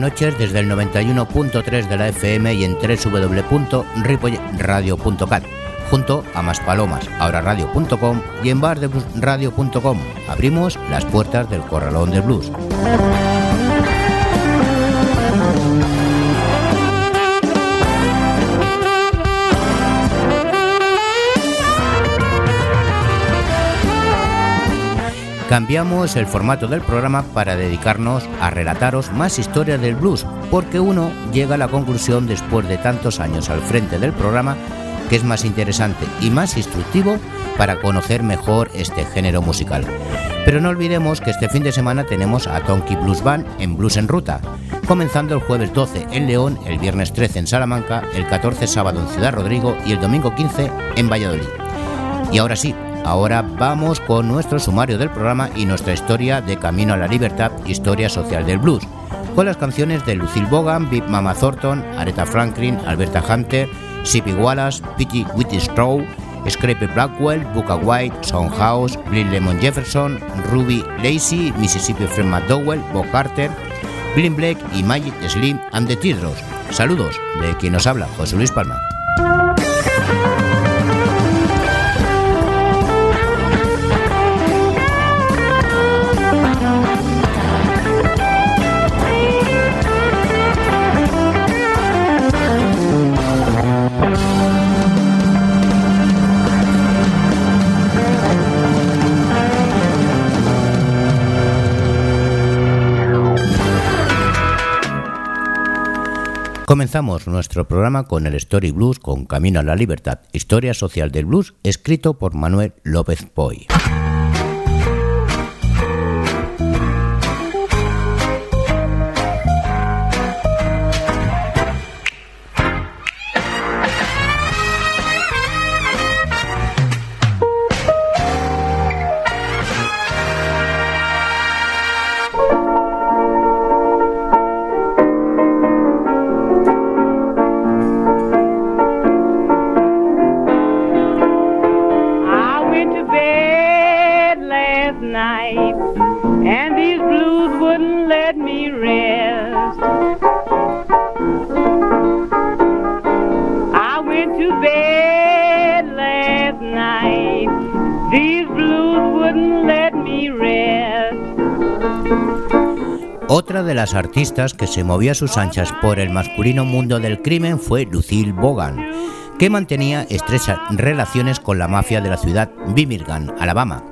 Noches desde el 91.3 de la FM y en www.ripoyradio.cat junto a Más Palomas, ahora radio.com y en bardebluesradio.com. Abrimos las puertas del Corralón del Blues. Cambiamos el formato del programa para dedicarnos a relataros más historias del blues, porque uno llega a la conclusión después de tantos años al frente del programa que es más interesante y más instructivo para conocer mejor este género musical. Pero no olvidemos que este fin de semana tenemos a Tonky Blues Band en Blues en Ruta, comenzando el jueves 12 en León, el viernes 13 en Salamanca, el 14 sábado en Ciudad Rodrigo y el domingo 15 en Valladolid. Y ahora sí, Ahora vamos con nuestro sumario del programa y nuestra historia de Camino a la Libertad, historia social del blues, con las canciones de Lucille Bogan, Big Mama Thornton, Aretha Franklin, Alberta Hunter, Sippy Wallace, Pete Whitstraw, Scrape Blackwell, Booker White, House, Bill Lemon Jefferson, Ruby Lacey, Mississippi Fred McDowell, Bob Carter, Bill Blake y Magic Slim and the Teardrops. Saludos de quien nos habla, José Luis Palma. Comenzamos nuestro programa con el Story Blues con Camino a la Libertad, historia social del blues, escrito por Manuel López Poy. Artistas que se movía a sus anchas por el masculino mundo del crimen fue Lucille Bogan, que mantenía estrechas relaciones con la mafia de la ciudad Birmingham, Alabama.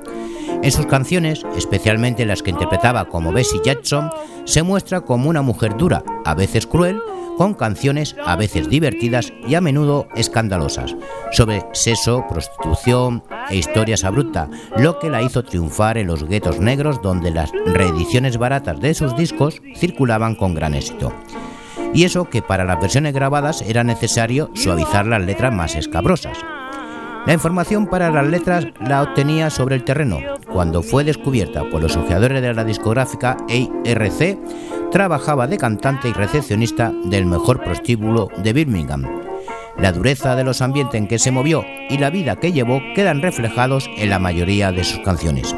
En sus canciones, especialmente las que interpretaba como Bessie Jackson, se muestra como una mujer dura, a veces cruel, con canciones a veces divertidas y a menudo escandalosas, sobre sexo, prostitución e historias abruptas, lo que la hizo triunfar en los guetos negros donde las reediciones baratas de sus discos circulaban con gran éxito. Y eso que para las versiones grabadas era necesario suavizar las letras más escabrosas. La información para las letras la obtenía sobre el terreno, cuando fue descubierta por los ojeadores de la discográfica ERC, trabajaba de cantante y recepcionista del mejor prostíbulo de Birmingham. La dureza de los ambientes en que se movió y la vida que llevó quedan reflejados en la mayoría de sus canciones.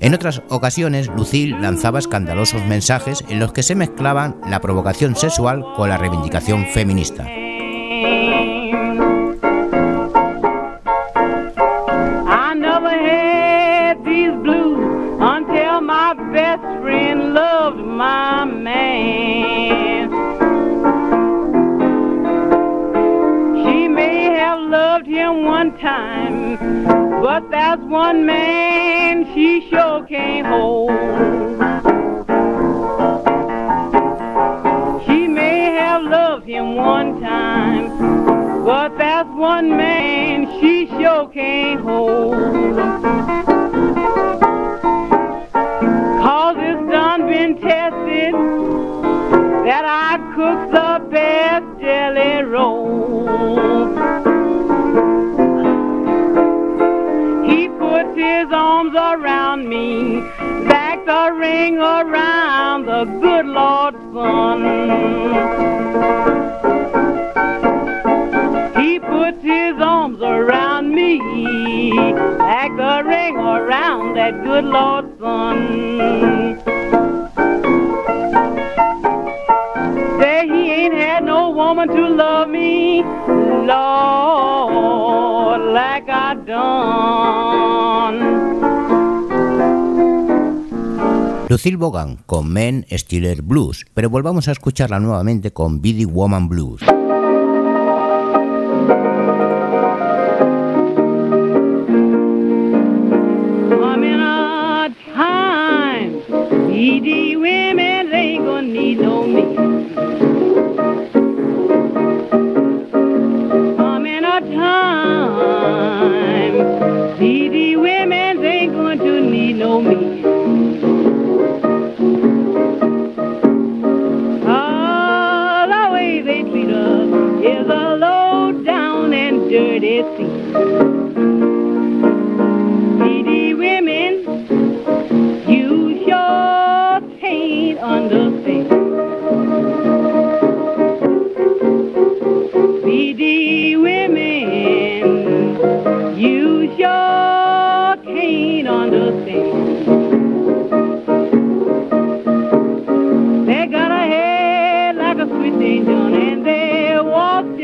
En otras ocasiones, Lucille lanzaba escandalosos mensajes en los que se mezclaban la provocación sexual con la reivindicación feminista. But that's one man she sure can't hold. She may have loved him one time, but that's one man she sure can't hold. been tested that I cook the best jelly roll. on me. Back the ring around the good Lord's son. He puts his arms around me. Back the ring around that good Lord's son. Say he ain't had no woman to love me. Lord, like I done. Lucille Bogan con Men Stiller Blues, pero volvamos a escucharla nuevamente con Biddy Woman Blues.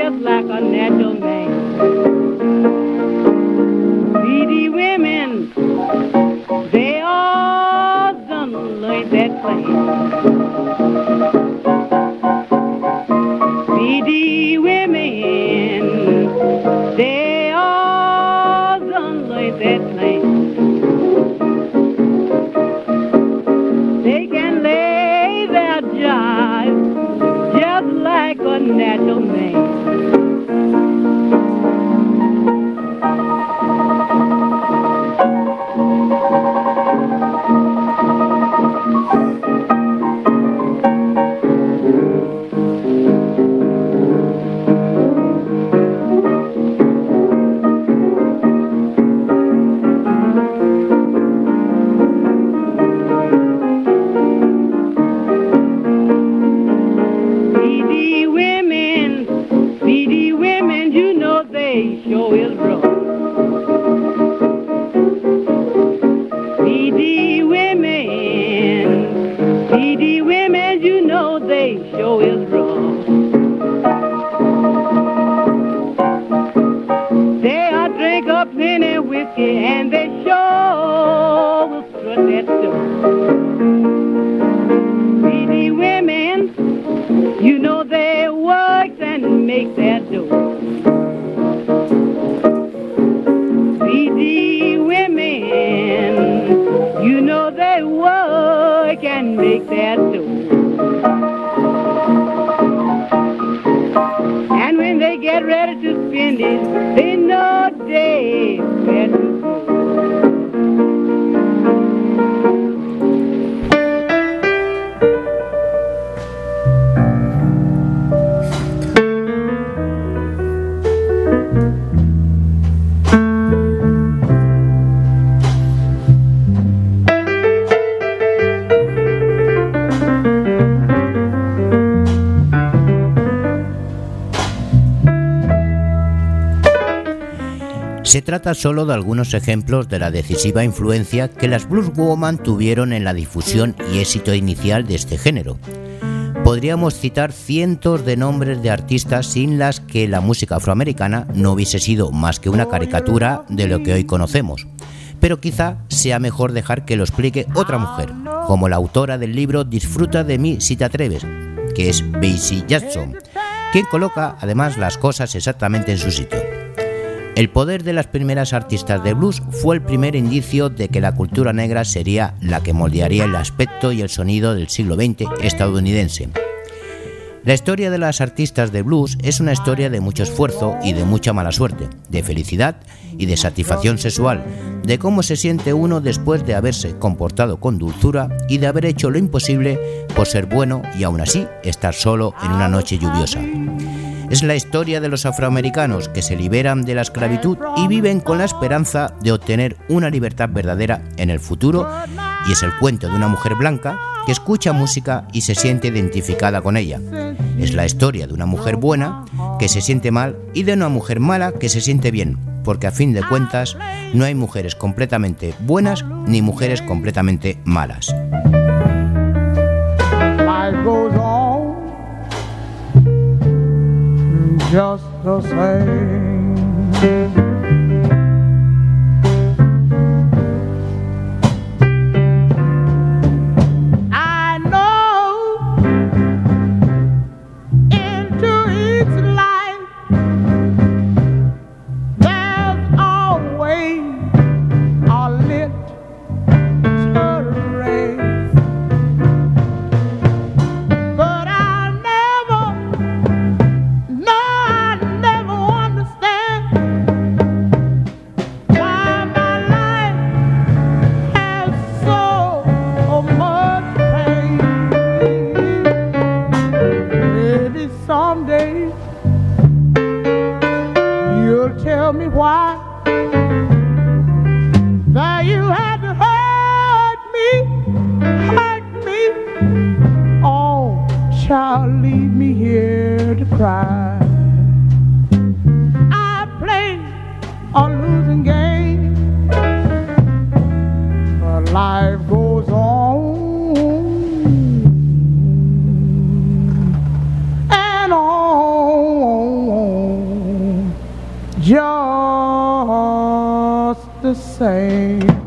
just like a natural man. make that door. Trata solo de algunos ejemplos de la decisiva influencia que las blues woman tuvieron en la difusión y éxito inicial de este género. Podríamos citar cientos de nombres de artistas sin las que la música afroamericana no hubiese sido más que una caricatura de lo que hoy conocemos. Pero quizá sea mejor dejar que lo explique otra mujer, como la autora del libro Disfruta de mí si te atreves, que es Basie Jackson, quien coloca además las cosas exactamente en su sitio. El poder de las primeras artistas de blues fue el primer indicio de que la cultura negra sería la que moldearía el aspecto y el sonido del siglo XX estadounidense. La historia de las artistas de blues es una historia de mucho esfuerzo y de mucha mala suerte, de felicidad y de satisfacción sexual, de cómo se siente uno después de haberse comportado con dulzura y de haber hecho lo imposible por ser bueno y aún así estar solo en una noche lluviosa. Es la historia de los afroamericanos que se liberan de la esclavitud y viven con la esperanza de obtener una libertad verdadera en el futuro y es el cuento de una mujer blanca que escucha música y se siente identificada con ella. Es la historia de una mujer buena que se siente mal y de una mujer mala que se siente bien, porque a fin de cuentas no hay mujeres completamente buenas ni mujeres completamente malas. Just the same. the same.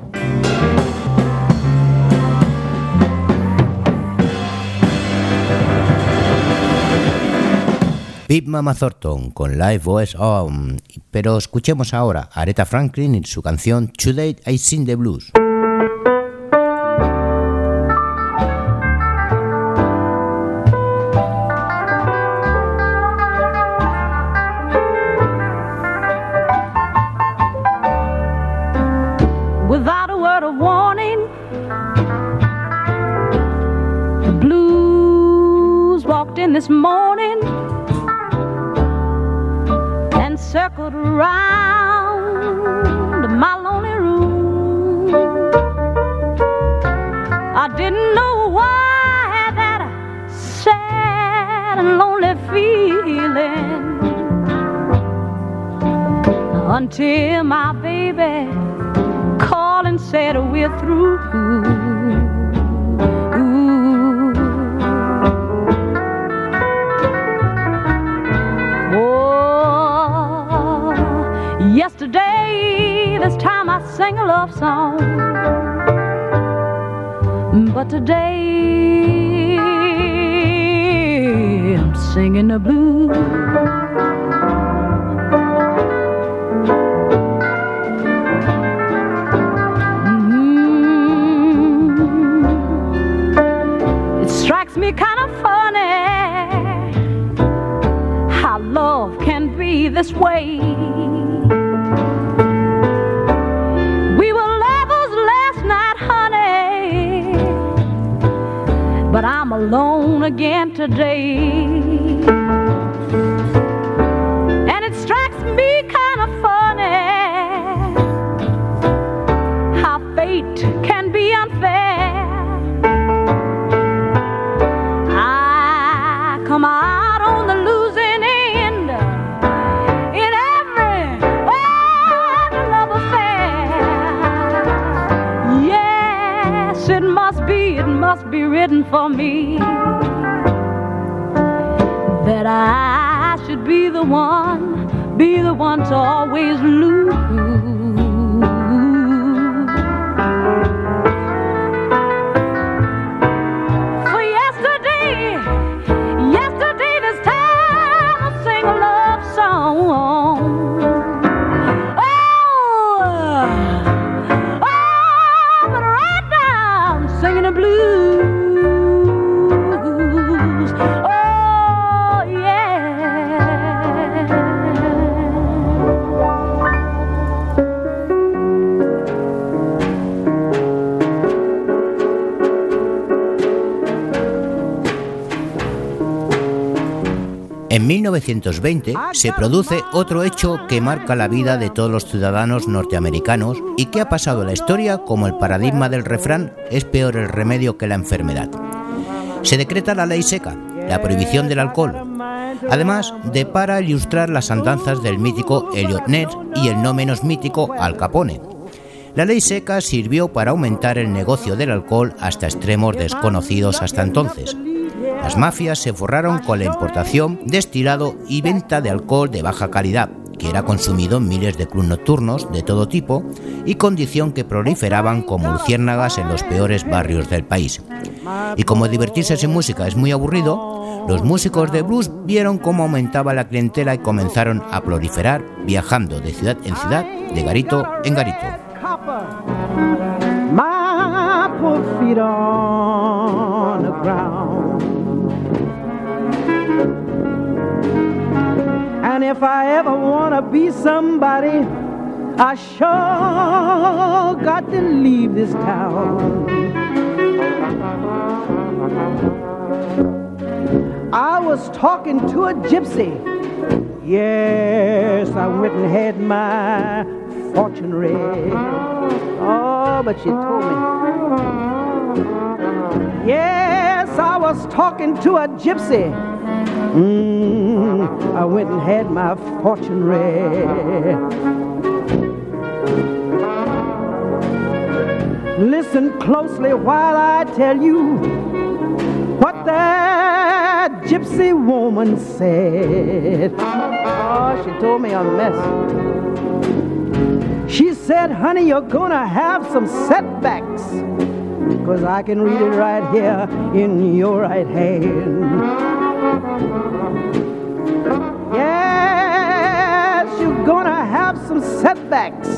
Mama Thornton con Live Voice On. Pero escuchemos ahora a Aretha Franklin y su canción Today I Sing the Blues. And circled around my lonely room. I didn't know why that sad and lonely feeling until my baby called and said we're through. Sang a love song. But today, I'm singing the blues. Mm-hmm. It strikes me kind of funny how love can be this way. Alone again today. Be that I should be the one, be the one to always lose. En 1920 se produce otro hecho que marca la vida de todos los ciudadanos norteamericanos y que ha pasado a la historia como el paradigma del refrán es peor el remedio que la enfermedad. Se decreta la ley seca, la prohibición del alcohol, además de para ilustrar las andanzas del mítico Elliot Ness y el no menos mítico Al Capone. La ley seca sirvió para aumentar el negocio del alcohol hasta extremos desconocidos hasta entonces. Las mafias se forraron con la importación, destilado y venta de alcohol de baja calidad, que era consumido en miles de clubes nocturnos de todo tipo y condición que proliferaban como luciérnagas en los peores barrios del país. Y como divertirse sin música es muy aburrido, los músicos de blues vieron cómo aumentaba la clientela y comenzaron a proliferar viajando de ciudad en ciudad, de garito en garito. And if I ever want to be somebody, I sure got to leave this town. I was talking to a gypsy. Yes, I went and had my fortune read. Oh, but she told me. Yes, I was talking to a gypsy. Mm, I went and had my fortune read. Listen closely while I tell you what that gypsy woman said. Oh, she told me a mess. She said, honey, you're gonna have some setbacks. Cause I can read it right here in your right hand. Yes, you're gonna have some setbacks.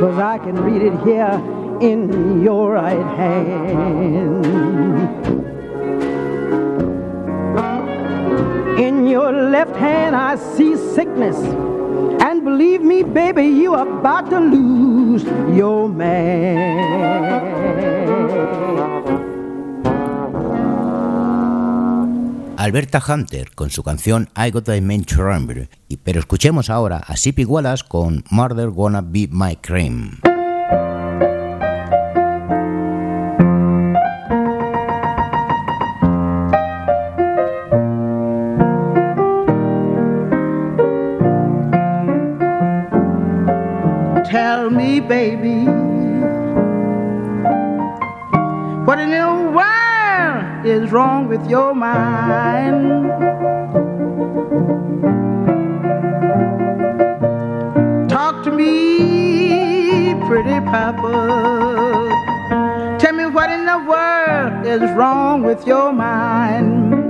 Cause I can read it here in your right hand. In your left hand, I see sickness. And believe me, baby, you are about to lose your man. Alberta Hunter con su canción I Got a Remember, y- pero escuchemos ahora a Sippy Wallace con Murder Gonna Be My Crime. Tell me, baby, what in the world is wrong with your mind? Talk to me, pretty papa. Tell me what in the world is wrong with your mind?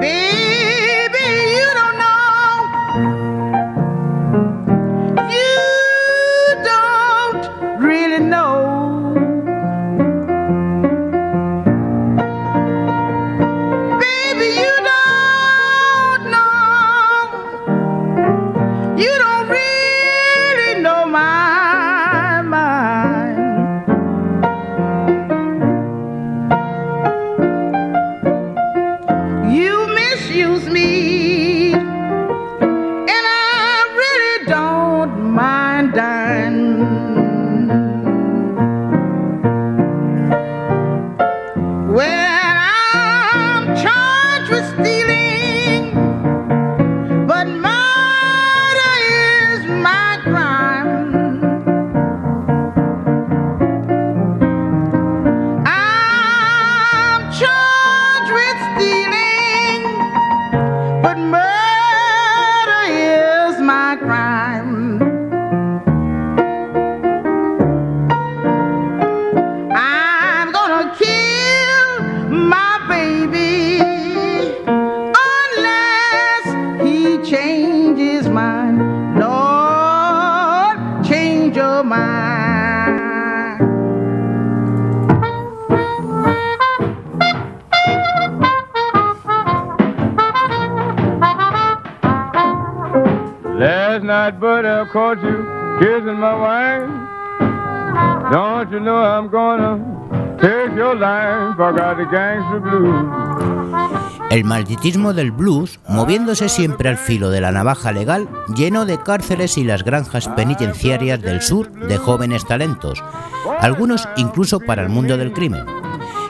Beep. El malditismo del blues, moviéndose siempre al filo de la navaja legal, llenó de cárceles y las granjas penitenciarias del sur de jóvenes talentos, algunos incluso para el mundo del crimen.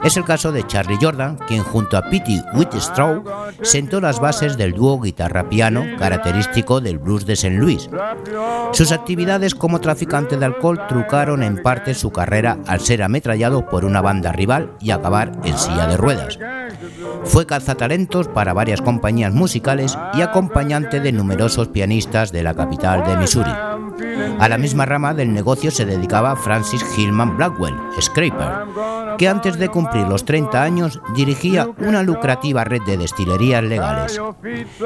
Es el caso de Charlie Jordan, quien junto a Pete Whitstraw sentó las bases del dúo guitarra-piano característico del blues de St. Louis. Sus actividades como traficante de alcohol trucaron en parte su carrera al ser ametrallado por una banda rival y acabar en silla de ruedas. Fue cazatalentos para varias compañías musicales y acompañante de numerosos pianistas de la capital de Missouri. A la misma rama del negocio se dedicaba Francis Hillman Blackwell, Scraper, que antes de cumplir los 30 años dirigía una lucrativa red de destilerías legales.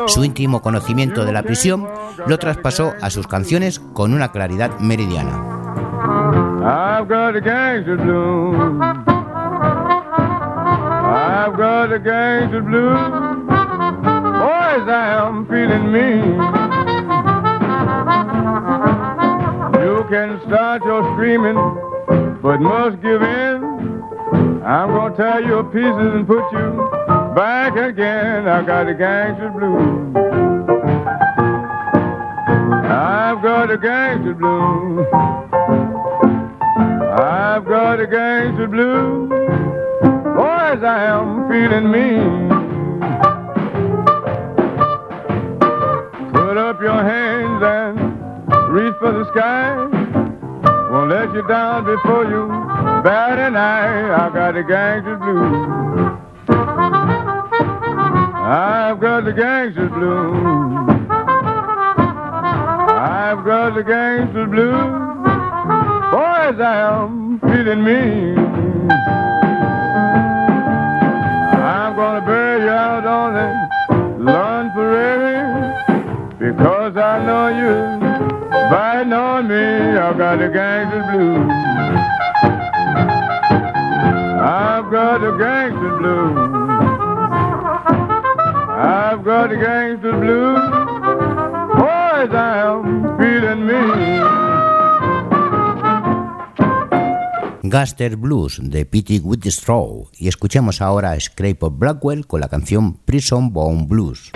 Su íntimo conocimiento de la prisión lo traspasó a sus canciones con una claridad meridiana. You can start your screaming, but must give in. I'm gonna tear you to pieces and put you back again. I've got the gangster blues. I've got the gangster blues. I've got the gangster blues. Boys, I am feeling mean. Put up your hands and reach for the sky. Won't let you down before you bat an eye. I've got a gangster blues. I've got the gangster blues. I've got the gangster blues. Boys, I am feeling mean. I'm gonna bury you out on the lawn prairie because I know you biting on me. I've got the gangster blues. I've got the gangster blues. I've got the gangster blues. Boys, I am feeling mean. Gaster Blues de Pete Whitstraw y escuchemos ahora a Scrape of Blackwell con la canción Prison Bone Blues.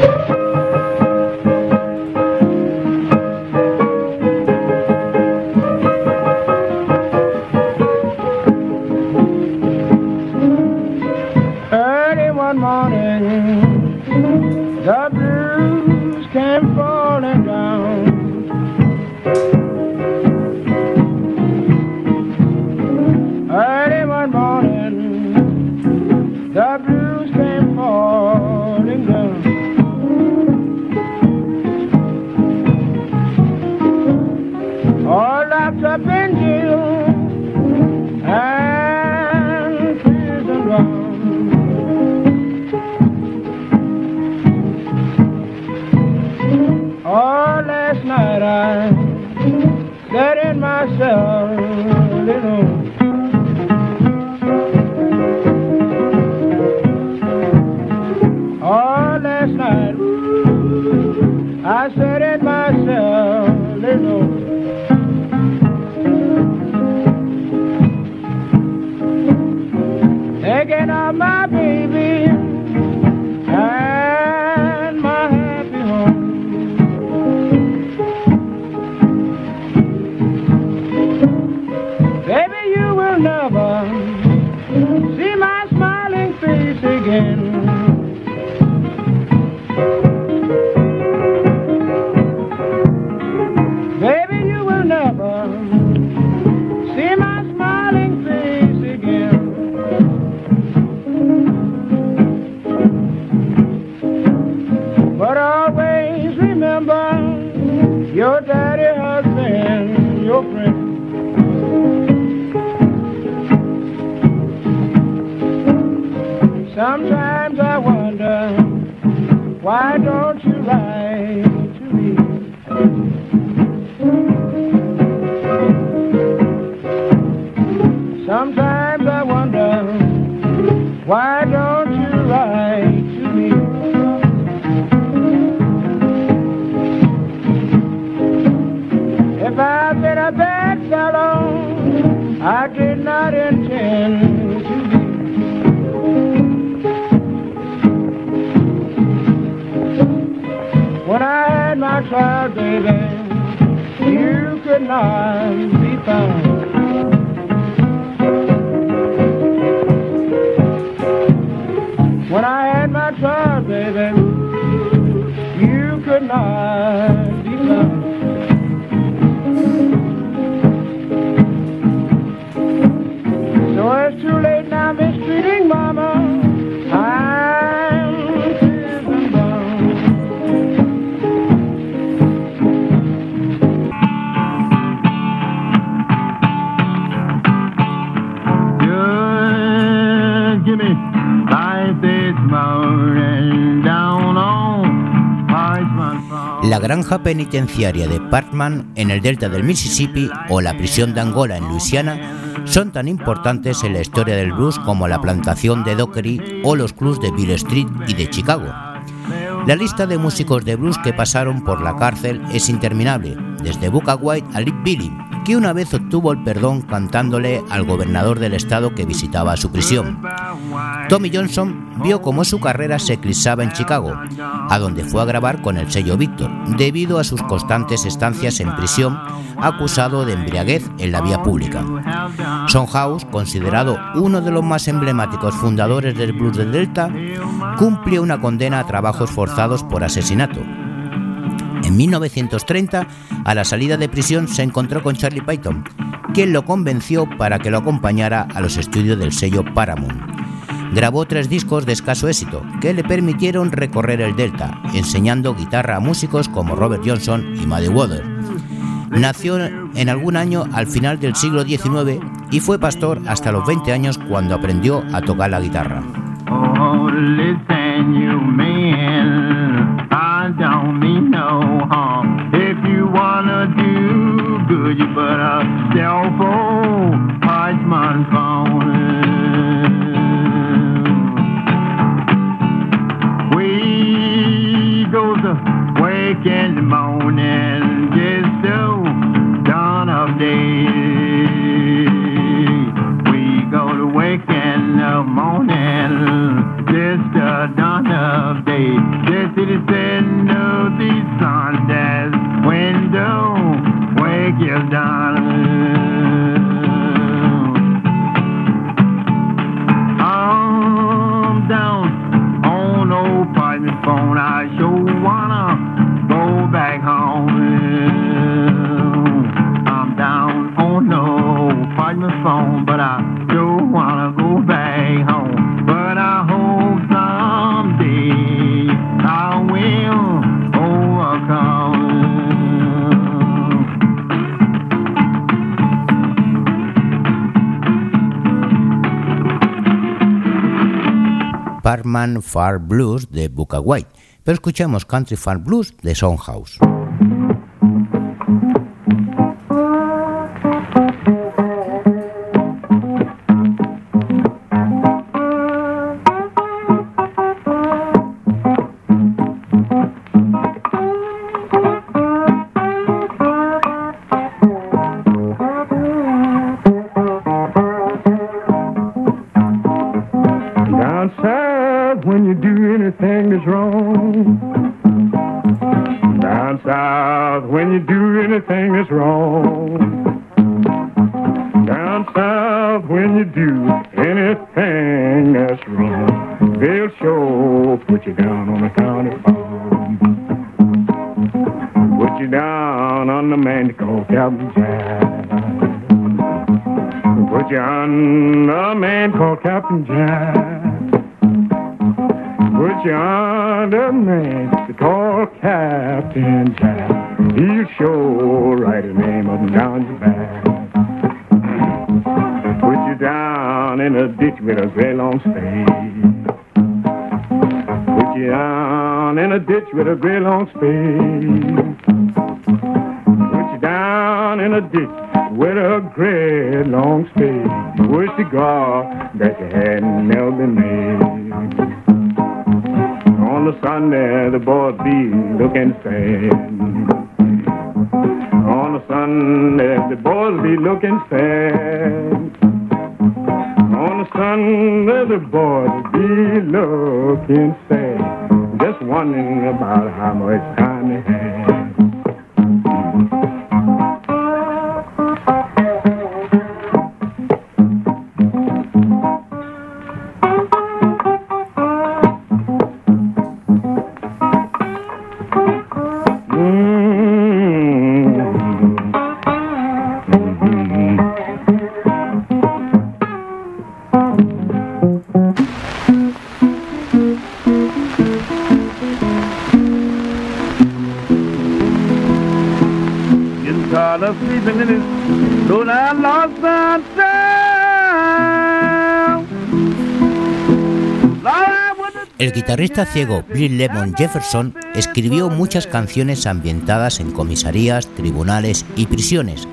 A bad fellow, I did not intend to be. When I had my trial, baby, you could not be found. Granja penitenciaria de Parkman en el delta del Mississippi o la prisión de Angola en Luisiana son tan importantes en la historia del blues como la plantación de Dockery o los clubs de Bill Street y de Chicago. La lista de músicos de blues que pasaron por la cárcel es interminable, desde Booker White a Lick Billy, que una vez obtuvo el perdón cantándole al gobernador del estado que visitaba su prisión. Tommy Johnson vio cómo su carrera se eclipsaba en Chicago, a donde fue a grabar con el sello Victor, debido a sus constantes estancias en prisión, acusado de embriaguez en la vía pública. Son House, considerado uno de los más emblemáticos fundadores del blues del Delta, cumplió una condena a trabajos forzados por asesinato. En 1930, a la salida de prisión, se encontró con Charlie Python, quien lo convenció para que lo acompañara a los estudios del sello Paramount. Grabó tres discos de escaso éxito, que le permitieron recorrer el Delta, enseñando guitarra a músicos como Robert Johnson y Muddy Waters. Nació en algún año al final del siglo XIX y fue pastor hasta los 20 años cuando aprendió a tocar la guitarra. Oh, I. wake in the morning, just so dawn of day. We go to wake in the morning, just the dawn of day. Just The citizen of the sun Sundance window, wake your darling. Down on old parchment phone. I sure wanna parchment phone, but I sure wanna go back home. But I hope someday I will overcome. Parkman Far Blues de Booker White, pero escuchemos Country Far Blues de Soundhouse. The Sunday, the boys be looking sad. On the Sunday, the boys be looking sad. Just wondering about how much time they. Guitarrista ciego Bill Lemon Jefferson escribió muchas canciones ambientadas en comisarías, tribunales y prisiones.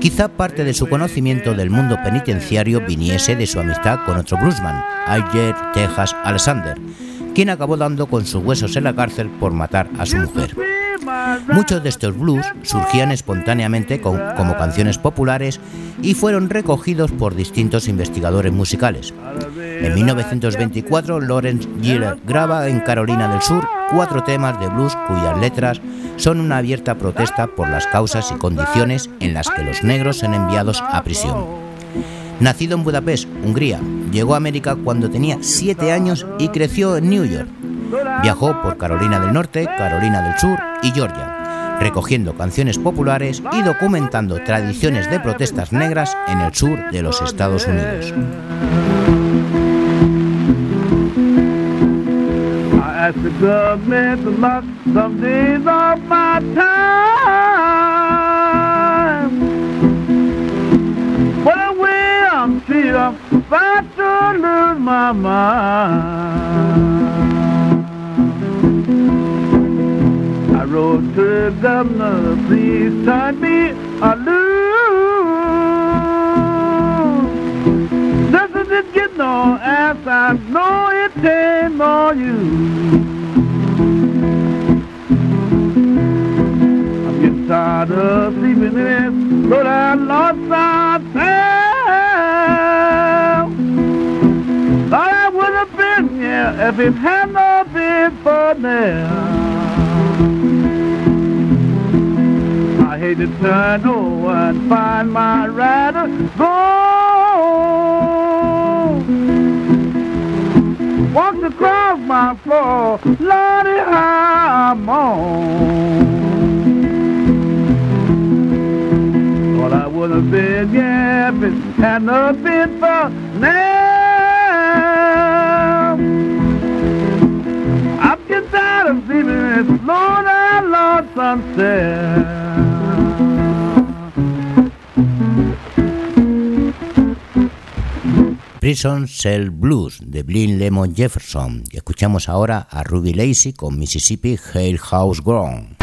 Quizá parte de su conocimiento del mundo penitenciario viniese de su amistad con otro bluesman, Ayer Texas Alexander, quien acabó dando con sus huesos en la cárcel por matar a su mujer. Muchos de estos blues surgían espontáneamente como canciones populares y fueron recogidos por distintos investigadores musicales. En 1924, Lawrence Giller graba en Carolina del Sur cuatro temas de blues cuyas letras son una abierta protesta por las causas y condiciones en las que los negros son enviados a prisión. Nacido en Budapest, Hungría, llegó a América cuando tenía siete años y creció en New York. Viajó por Carolina del Norte, Carolina del Sur y Georgia, recogiendo canciones populares y documentando tradiciones de protestas negras en el sur de los Estados Unidos. I the government to lock some days off my time. But the way I'm I'm about to lose my mind. I wrote to the governor, please turn me a loose. Is it getting as I know it ain't more you. tired of sleeping in this, but I lost my town. Thought I would have been here if it had not been for now. I hate to turn over and find my rider gone. Walked across my floor, Lordy, I'm on. would have been, yeah, had not been for now. I'm getting tired of sleeping Lord, I Lord sunset. Prison Cell Blues de Blin Lemon Jefferson y escuchamos ahora a Ruby Lacey con Mississippi Hail House Grown.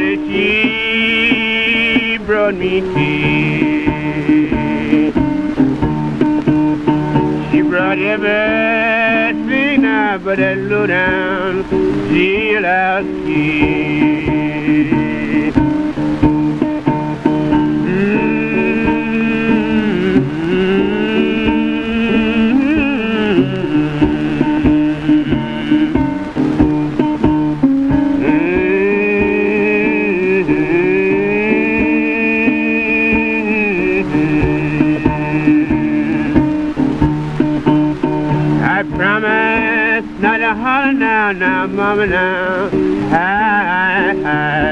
charity brought me tea. She brought everything I but a low down, deal out key. Mama now. Hi, hi.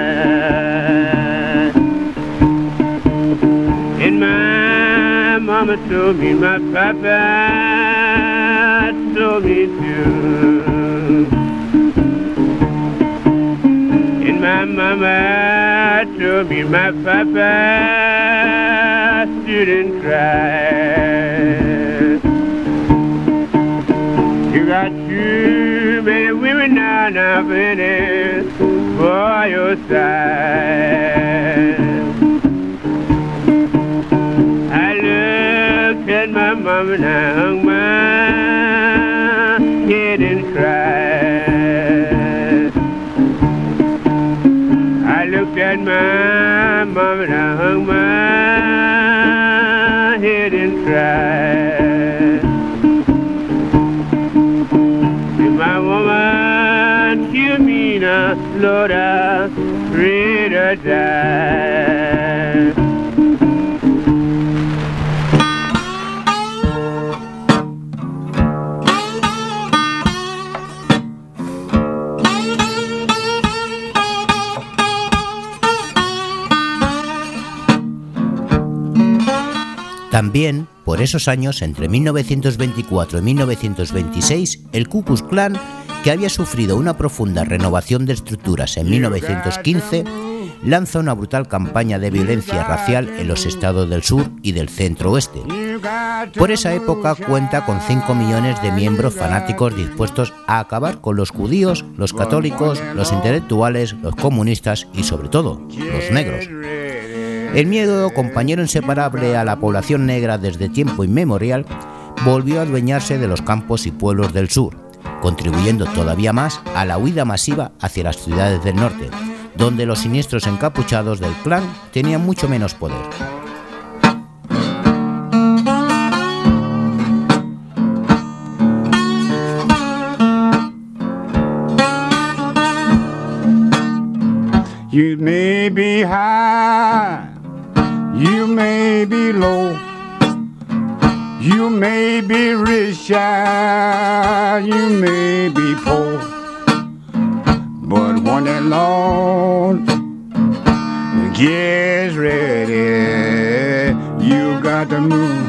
In my mama told me, my papa told me too. And my mama told me, my papa shouldn't cry. You got too now, now, baby, for your side. I looked at my mama and I hung my head and cried. I looked at my mama and I hung my pray to die. También, por esos años, entre 1924 y 1926, el Ku Klux Klan, que había sufrido una profunda renovación de estructuras en 1915, lanza una brutal campaña de violencia racial en los estados del sur y del centro oeste. Por esa época cuenta con 5 millones de miembros fanáticos dispuestos a acabar con los judíos, los católicos, los intelectuales, los comunistas y sobre todo los negros. El miedo, compañero inseparable a la población negra desde tiempo inmemorial, volvió a adueñarse de los campos y pueblos del sur, contribuyendo todavía más a la huida masiva hacia las ciudades del norte, donde los siniestros encapuchados del clan tenían mucho menos poder. You may be high, you may be low, you may be rich, ah, you may be poor. But when the Lord gets ready, you got to move.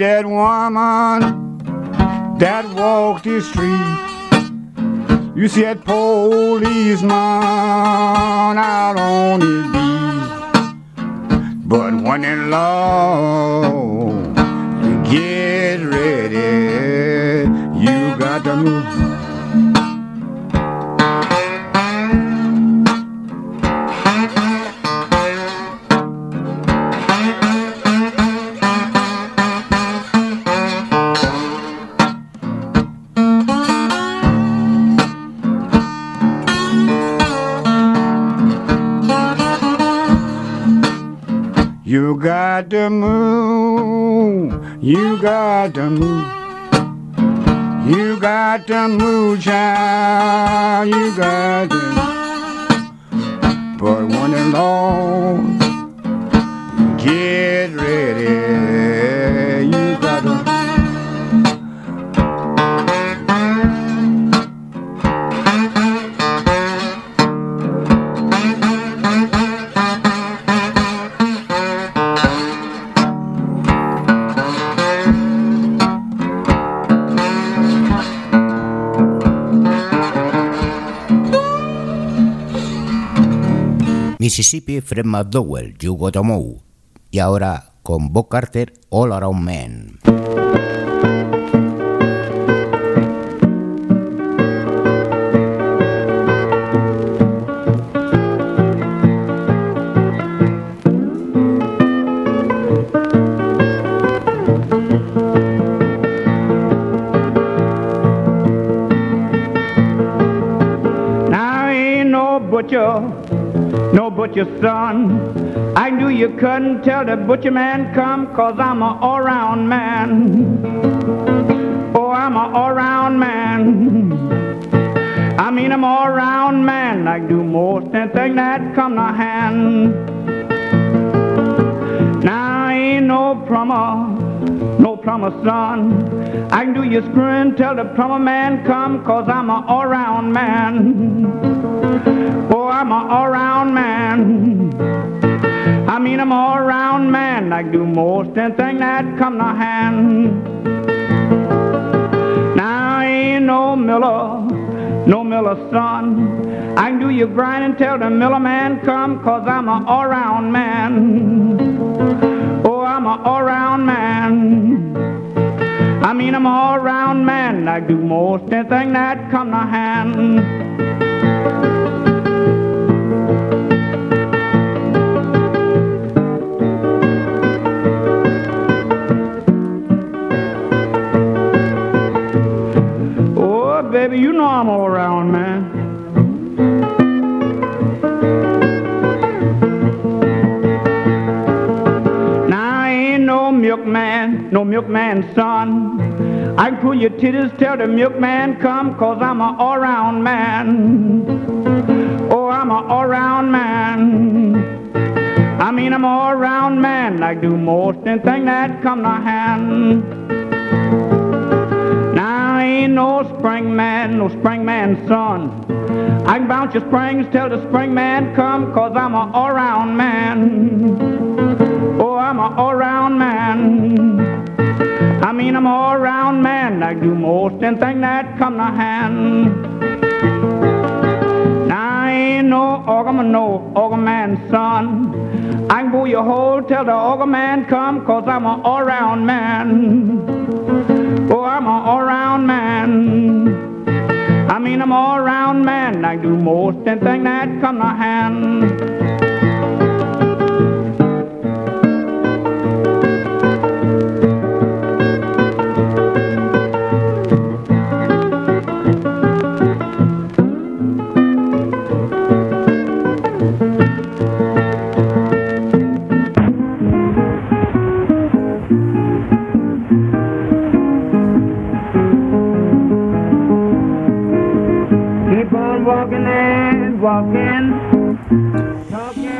That woman that walked the street. You see that policeman out on his beat. But when the law get ready, you got to move. Got to move. You got to move, child. You got to. But when the Lord Mississippi, Fred McDowell, You Got to Move. Y ahora con Bob Carter, All Around no butcher, no butcher son. I knew you couldn't tell the butcher man come, cause I'm a all-round man. Oh, I'm a all-round man. I mean, I'm all round man. I do most anything that come to hand. Now, I ain't no plumber, no plumber son. I can do your screwing till the plumber man come, cause I'm a all round man. Oh, I'm a all round man. I mean, I'm all round man. I can do most anything that come to hand. Now, ain't no miller no miller son. I can do your grinding till the miller man come, cause I'm a all-round man. I'm a all-round man. I mean, I'm a all-round man. I do most anything that come to hand. Titties tell the milkman come, cause I'm a all-round man. Oh, I'm a all-round man. I mean, I'm all-round man. I do most anything that come to hand Now, I ain't no spring man, no spring man son. I can bounce your springs tell the spring man come, cause I'm a all-round man. Oh, I'm a all-round man. I mean, I'm all-round man. I do most anything that come to hand. Now, I ain't no organ, no organ man son. I can blow your hole till the organ man come, cause I'm a all-round man. Oh, I'm an all-round man. I mean, I'm all-round man. I do most anything that come to hand.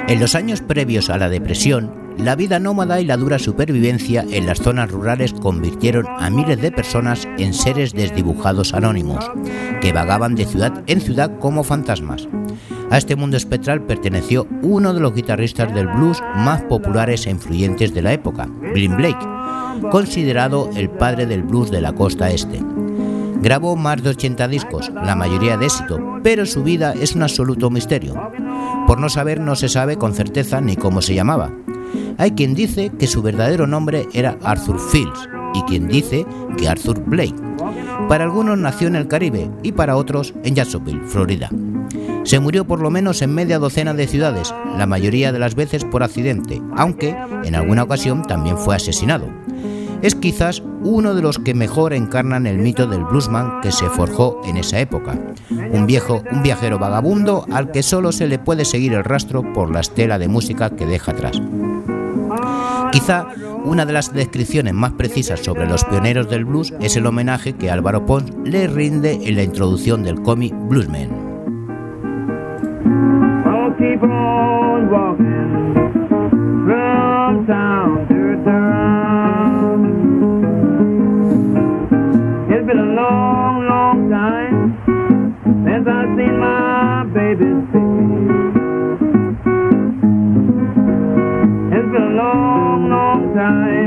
En los años previos a la depresión, la vida nómada y la dura supervivencia en las zonas rurales convirtieron a miles de personas en seres desdibujados anónimos, que vagaban de ciudad en ciudad como fantasmas. A este mundo espectral perteneció uno de los guitarristas del blues más populares e influyentes de la época, Blind Blake, considerado el padre del blues de la costa este. Grabó más de 80 discos, la mayoría de éxito, pero su vida es un absoluto misterio. Por no saber no se sabe con certeza ni cómo se llamaba. Hay quien dice que su verdadero nombre era Arthur Fields y quien dice que Arthur Blake. Para algunos nació en el Caribe y para otros en Jacksonville, Florida. Se murió por lo menos en media docena de ciudades, la mayoría de las veces por accidente, aunque en alguna ocasión también fue asesinado es quizás uno de los que mejor encarnan el mito del bluesman que se forjó en esa época. Un viejo, un viajero vagabundo al que solo se le puede seguir el rastro por la estela de música que deja atrás. Quizá una de las descripciones más precisas sobre los pioneros del blues es el homenaje que Álvaro Pons le rinde en la introducción del cómic Bluesman. Time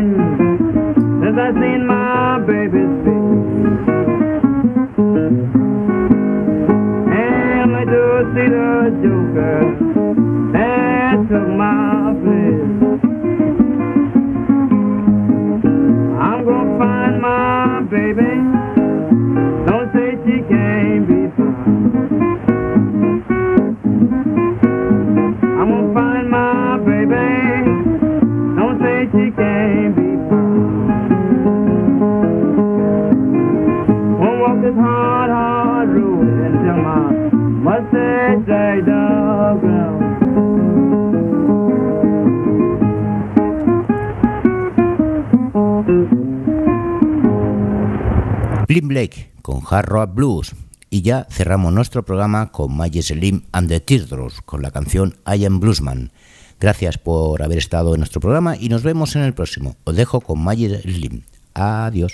Hard Rock Blues Y ya cerramos nuestro programa con Maggie Slim and the Teardrops, con la canción I Am Bluesman. Gracias por haber estado en nuestro programa y nos vemos en el próximo. Os dejo con Maggie Slim. Adiós.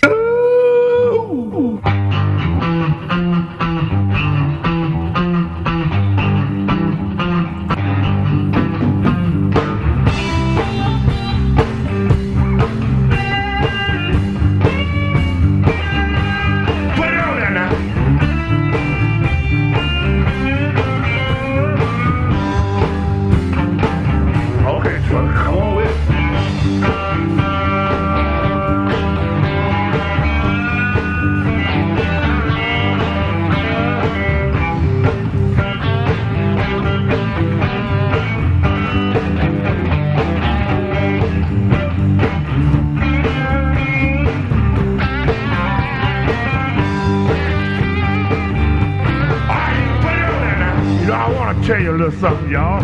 Something, y'all.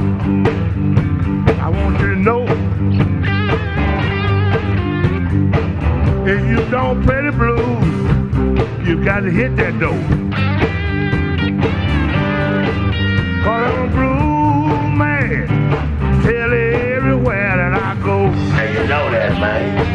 I want you to know if you don't play the blues, you got to hit that door. Cause I'm a blues man. Tell everywhere that I go. And you know that, man.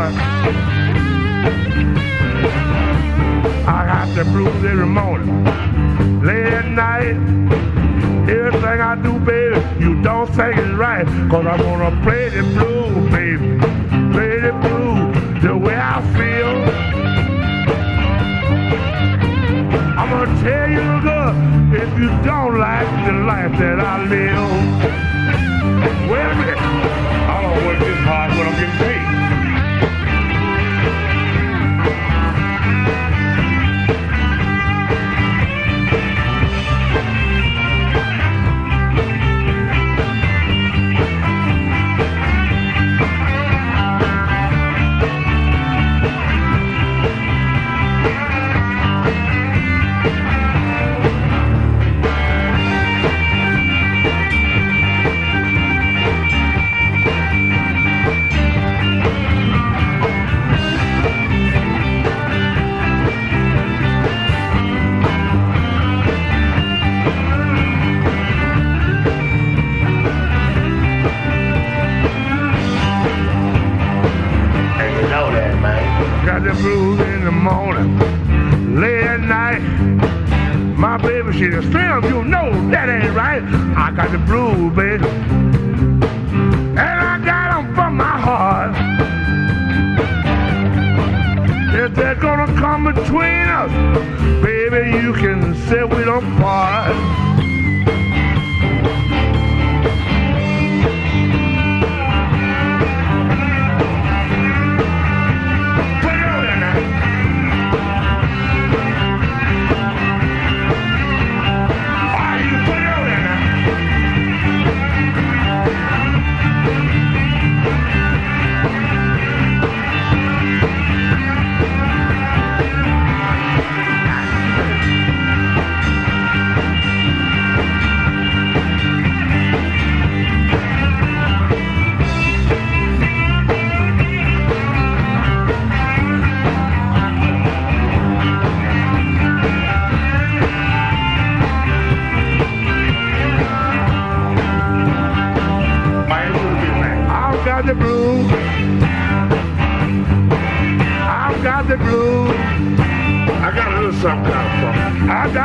Part. I got the blues every morning, late at night. Everything I do, baby, you don't think it's right. Cause I'm gonna play the blues,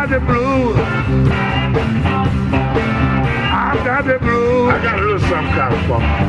got the blues. I got the blues. I got a little something kind of funk.